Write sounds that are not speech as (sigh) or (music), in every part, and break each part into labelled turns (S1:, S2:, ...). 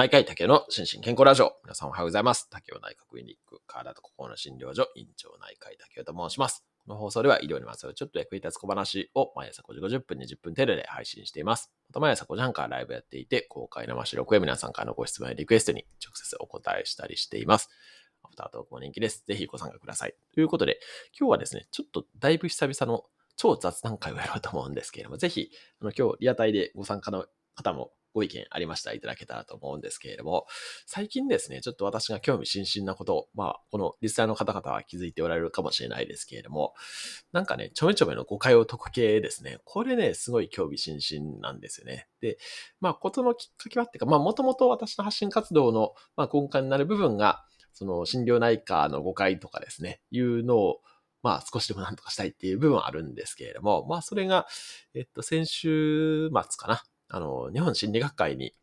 S1: 内科医竹の心身健康ラジオ。皆さんおはようございます。竹雄内科クリニック、体と心の診療所、院長内科医竹雄と申します。この放送では医療にまつわるちょっと役に立つ小話を毎朝5時50分、20分程度で配信しています。また毎朝5時半からライブやっていて、公開生収録や皆さんからのご質問やリクエストに直接お答えしたりしています。アフタートークも人気です。ぜひご参加ください。ということで、今日はですね、ちょっとだいぶ久々の超雑談会をやろうと思うんですけれども、ぜひ、あの今日リアタイでご参加の方もご意見ありました。らいただけたらと思うんですけれども、最近ですね、ちょっと私が興味津々なことを、まあ、このリスナーの方々は気づいておられるかもしれないですけれども、なんかね、ちょめちょめの誤解を解く系ですね、これね、すごい興味津々なんですよね。で、まあ、ことのきっかけはっていうか、まあ、もともと私の発信活動の、まあ、根幹になる部分が、その心療内科の誤解とかですね、いうのを、まあ少しでもなんとかしたいっていう部分はあるんですけれども、まあそれが、えっと、先週末かな。あの、日本心理学会に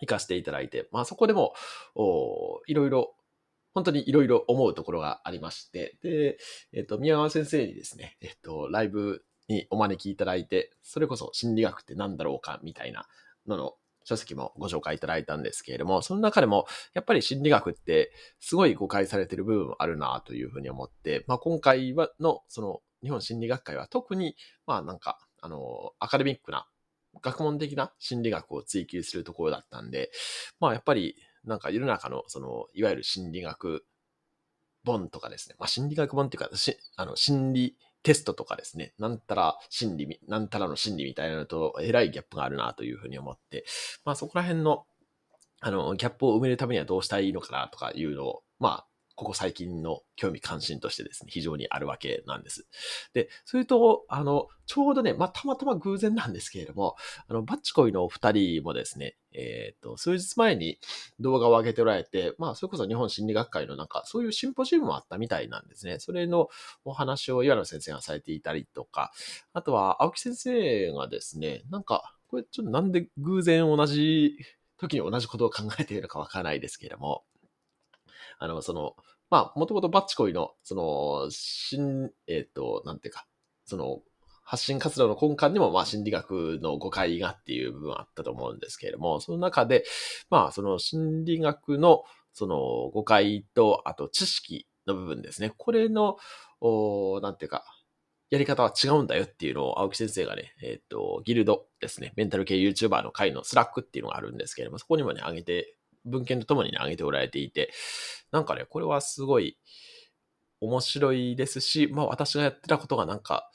S1: 行かせていただいて、まあそこでも、おいろいろ、本当にいろいろ思うところがありまして、で、えっ、と、宮川先生にですね、えっ、と、ライブにお招きいただいて、それこそ心理学って何だろうかみたいなのの書籍もご紹介いただいたんですけれども、その中でも、やっぱり心理学ってすごい誤解されてる部分あるなというふうに思って、まあ今回はの、その日本心理学会は特に、まあなんか、あの、アカデミックな学問的な心理学を追求するところだったんで、まあやっぱりなんか世の中のその、いわゆる心理学本とかですね、まあ心理学本っていうか、しあの心理テストとかですね、なんたら心理、なんたらの心理みたいなのと、えらいギャップがあるなというふうに思って、まあそこら辺の、あの、ギャップを埋めるためにはどうしたらいいのかなとかいうのを、まあ、ここ最近の興味関心としてですね、非常にあるわけなんです。で、それと、あの、ちょうどね、まあ、たまたま偶然なんですけれども、あの、バッチコイのお二人もですね、えっ、ー、と、数日前に動画を上げておられて、まあ、それこそ日本心理学会のなんか、そういうシンポジウムもあったみたいなんですね。それのお話を岩野先生がされていたりとか、あとは青木先生がですね、なんか、これちょっとなんで偶然同じ時に同じことを考えているのかわからないですけれども、あの、その、まあ、もともとバッチコイの、その、新、えっ、ー、と、なんていうか、その、発信活動の根幹にも、まあ、心理学の誤解がっていう部分あったと思うんですけれども、その中で、まあ、その心理学の、その誤解と、あと知識の部分ですね。これの、おなんていうか、やり方は違うんだよっていうのを青木先生がね、えっ、ー、と、ギルドですね、メンタル系 YouTuber の会の Slack っていうのがあるんですけれども、そこにもね、上げて文献とともに、ね、挙げておられていて、なんかね、これはすごい面白いですし、まあ私がやってたことがなんか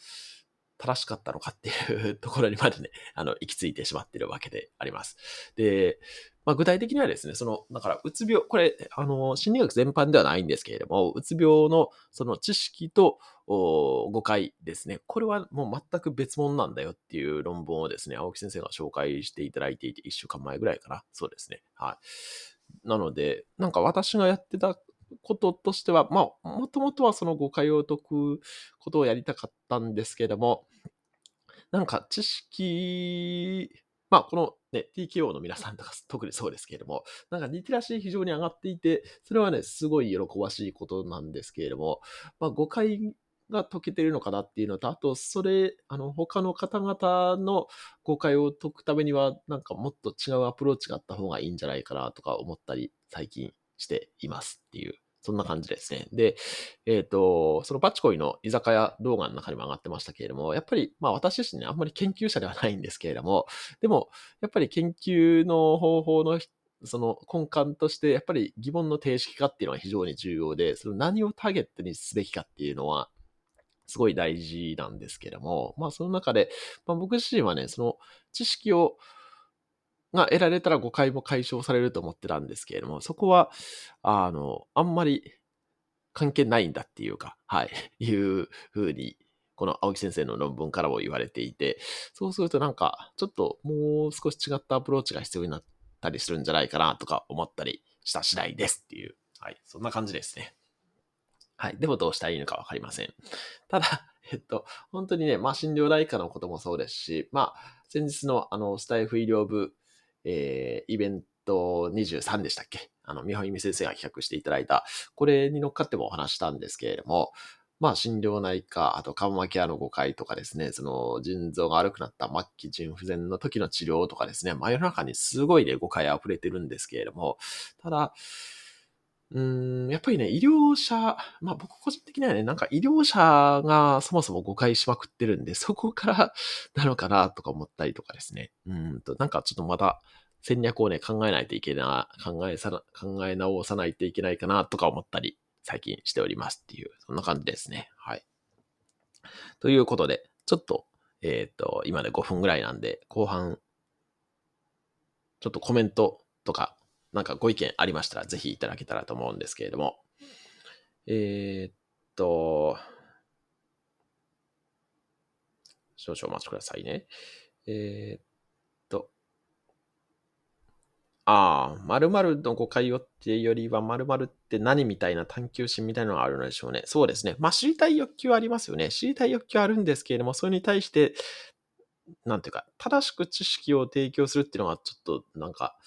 S1: 正しかったのかっていうところにまでね、あの、行き着いてしまってるわけであります。で、まあ、具体的にはですね、その、だから、うつ病、これ、あの、心理学全般ではないんですけれども、うつ病のその知識と誤解ですね、これはもう全く別物なんだよっていう論文をですね、青木先生が紹介していただいていて、1週間前ぐらいかな。そうですね。はい。なので、なんか私がやってたこととしては、まあ、もともとはその誤解を解くことをやりたかったんですけれども、なんか知識まあ、このね、TKO の皆さんとか特にそうですけれども、なんかリテラシー非常に上がっていて、それはね、すごい喜ばしいことなんですけれども、まあ、誤解が解けてるのかなっていうのと、あと、それ、あの、他の方々の誤解を解くためには、なんかもっと違うアプローチがあった方がいいんじゃないかなとか思ったり、最近していますっていうそんな感じですね。で、えっ、ー、と、そのバチコイの居酒屋動画の中にも上がってましたけれども、やっぱり、まあ私自身ね、あんまり研究者ではないんですけれども、でも、やっぱり研究の方法のその根幹として、やっぱり疑問の定式化っていうのは非常に重要で、その何をターゲットにすべきかっていうのは、すごい大事なんですけれども、まあその中で、まあ僕自身はね、その知識をが得られたら誤解も解消されると思ってたんですけれども、そこは、あの、あんまり関係ないんだっていうか、はい、(laughs) いうふうに、この青木先生の論文からも言われていて、そうするとなんか、ちょっともう少し違ったアプローチが必要になったりするんじゃないかなとか思ったりした次第ですっていう、はい、そんな感じですね。はい。でもどうしたらいいのかわかりません。(laughs) ただ、えっと、本当にね、まあ、診療内科のこともそうですし、まあ、先日のあの、スタイフ医療部えー、イベント23でしたっけ？あの、美穂由美先生が企画していただいた、これに乗っかってもお話したんですけれども、まあ、心療内科、あと、緩和ケアの誤解とかですね、その、腎臓が悪くなった末期腎不全の時の治療とかですね、真夜、中にすごいね、誤解溢れてるんですけれども、ただ、うーん、やっぱりね、医療者、まあ僕個人的にはね、なんか医療者がそもそも誤解しまくってるんで、そこから (laughs) なのかなとか思ったりとかですね。うんと、なんかちょっとまた戦略をね、考えないといけない、考えさな、考え直さないといけないかなとか思ったり、最近しておりますっていう、そんな感じですね。はい。ということで、ちょっと、えっ、ー、と、今で5分ぐらいなんで、後半、ちょっとコメントとかなんかご意見ありましたら、ぜひいただけたらと思うんですけれども。えー、っと、少々お待ちくださいね。えー、っと、ああ、〇〇の誤解をっていうよりは、〇〇って何みたいな探求心みたいなのがあるのでしょうね。そうですね。まあ、知りたい欲求はありますよね。知りたい欲求はあるんですけれども、それに対して、なんていうか、正しく知識を提供するっていうのが、ちょっと、なんか、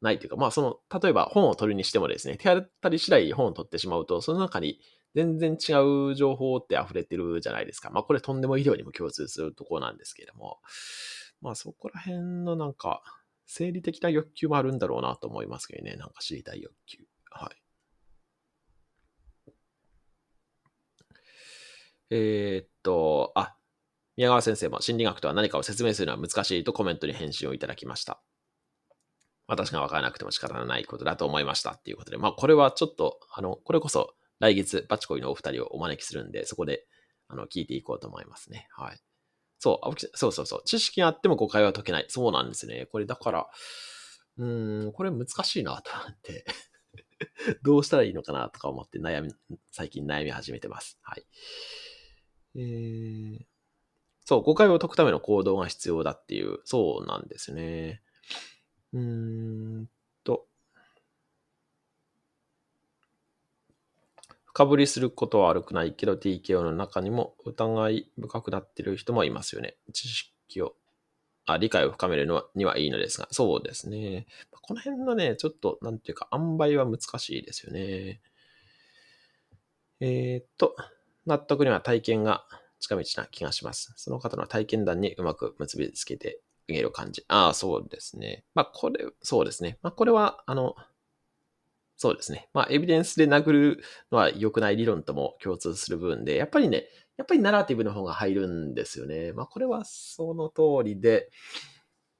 S1: ないというか、まあその、例えば本を取るにしてもですね、手当たり次第本を取ってしまうと、その中に全然違う情報って溢れてるじゃないですか。まあこれとんでも医療にも共通するところなんですけれども、まあそこら辺のなんか、生理的な欲求もあるんだろうなと思いますけどね、なんか知りたい欲求。はい。えー、っと、あ、宮川先生も心理学とは何かを説明するのは難しいとコメントに返信をいただきました。私が分からなくても仕方がないことだと思いましたっていうことで、まあこれはちょっと、あの、これこそ来月バチコイのお二人をお招きするんで、そこで、あの、聞いていこうと思いますね。はい。そう、青木そうそうそう。知識があっても誤解は解けない。そうなんですね。これだから、うーん、これ難しいなと思って (laughs) どうしたらいいのかなとか思って悩み、最近悩み始めてます。はい。えー、そう、誤解を解くための行動が必要だっていう、そうなんですね。うーんと、深掘りすることは悪くないけど TKO の中にも疑い深くなっている人もいますよね。知識を、あ理解を深めるのにはいいのですが、そうですね。この辺のね、ちょっと、なんていうか、塩梅は難しいですよね。えー、っと、納得には体験が近道な気がします。その方の体験談にうまく結びつけてげる感じ。ああ、そうですね。まあ、これ、そうですね。まあ、これは、あの、そうですね。まあ、エビデンスで殴るのは良くない理論とも共通する部分で、やっぱりね、やっぱりナラティブの方が入るんですよね。まあ、これはその通りで、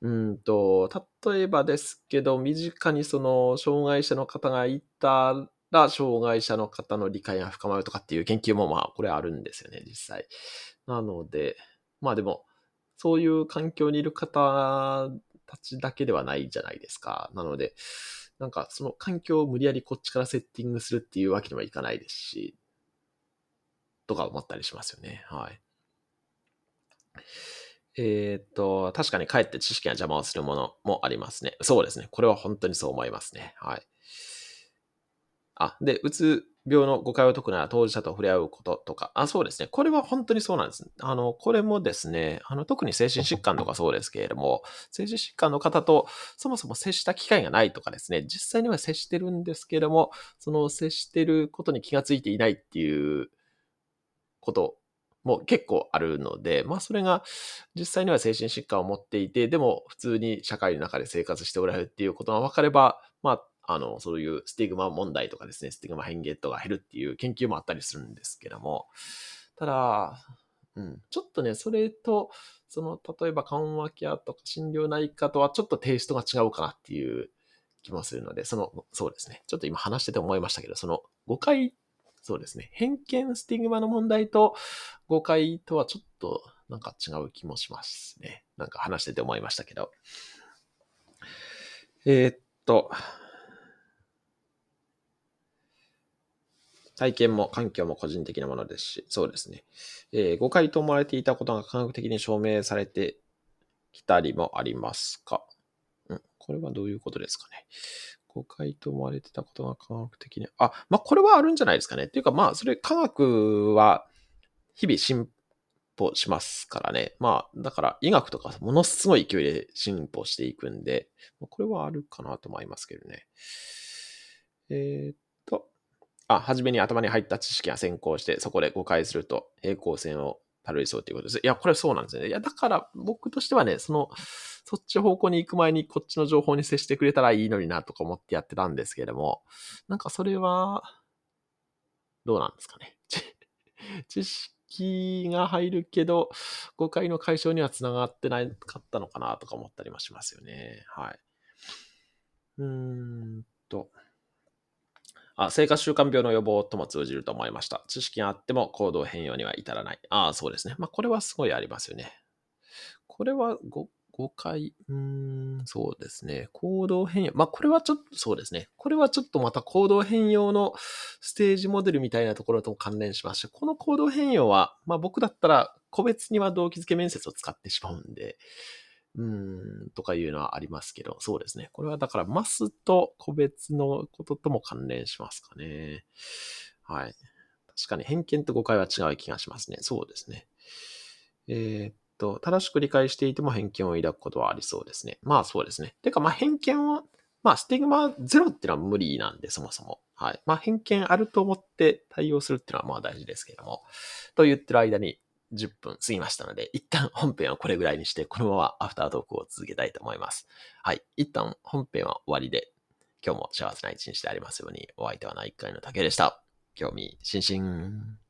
S1: うんと、例えばですけど、身近にその、障害者の方がいたら、障害者の方の理解が深まるとかっていう研究も、まあ、これあるんですよね、実際。なので、まあでも、そういう環境にいる方たちだけではないじゃないですか。なので、なんかその環境を無理やりこっちからセッティングするっていうわけにはいかないですし、とか思ったりしますよね。はい。えっ、と、確かにかえって知識が邪魔をするものもありますね。そうですね。これは本当にそう思いますね。はい。あ、で、うつ病の誤解を解くなら当事者と触れ合うこととか、あ、そうですね。これは本当にそうなんです。あの、これもですね、あの、特に精神疾患とかそうですけれども、精神疾患の方とそもそも接した機会がないとかですね、実際には接してるんですけれども、その接してることに気がついていないっていうことも結構あるので、まあそれが実際には精神疾患を持っていて、でも普通に社会の中で生活しておられるっていうことが分かれば、まああの、そういうスティグマ問題とかですね、スティグマ偏見とかが減るっていう研究もあったりするんですけども、ただ、うん、ちょっとね、それと、その、例えば緩和ケアとか心療内科とはちょっとテイストが違うかなっていう気もするので、その、そうですね。ちょっと今話してて思いましたけど、その誤解、そうですね。偏見、スティグマの問題と誤解とはちょっとなんか違う気もしますね。なんか話してて思いましたけど。えー、っと、体験も環境も個人的なものですし、そうですね。えー、誤解と思われていたことが科学的に証明されてきたりもありますか？うん、これはどういうことですかね？誤解と思われてたことが科学的に、あ、まあ、これはあるんじゃないですかね。っていうか、まあ、それ科学は日々進歩しますからね。まあ、だから医学とかものすごい勢いで進歩していくんで、これはあるかなと思いますけどね。えー、あ、初めに頭に入った知識が先行して、そこで誤解すると平行線をたどりそうということです。いや、これそうなんですね。いや、だから僕としてはね、その、そっち方向に行く前にこっちの情報に接してくれたらいいのになとか思ってやってたんですけれども、なんかそれは、どうなんですかね。(laughs) 知識が入るけど、誤解の解消にはつながってなかったのかなとか思ったりもしますよね。はい。うーんと。あ、生活習慣病の予防とも通じると思いました。知識があっても行動変容には至らない。ああ、そうですね。まあ、これはすごいありますよね。これは誤解、うーん、そうですね。行動変容。まあ、これはちょっと、そうですね。これはちょっとまた行動変容のステージモデルみたいなところとも関連しまして、この行動変容は、まあ、僕だったら個別には動機づけ面接を使ってしまうんで、うん、とかいうのはありますけど、そうですね。これはだからマスと個別のこととも関連しますかね。はい。確かに偏見と誤解は違う気がしますね。そうですね。えー、と、正しく理解していても偏見を抱くことはありそうですね。まあそうですね。てか、まあ偏見を、まあスティグマゼロっていうのは無理なんで、そもそも。はい。まあ偏見あると思って対応するっていうのはまあ大事ですけども。と言ってる間に10分過ぎましたので、一旦本編はこれぐらいにして、このままアフタートークを続けたいと思います。はい。一旦本編は終わりで、今日も幸せな一日でありますように、お相手は内科医の竹でした。興味津々。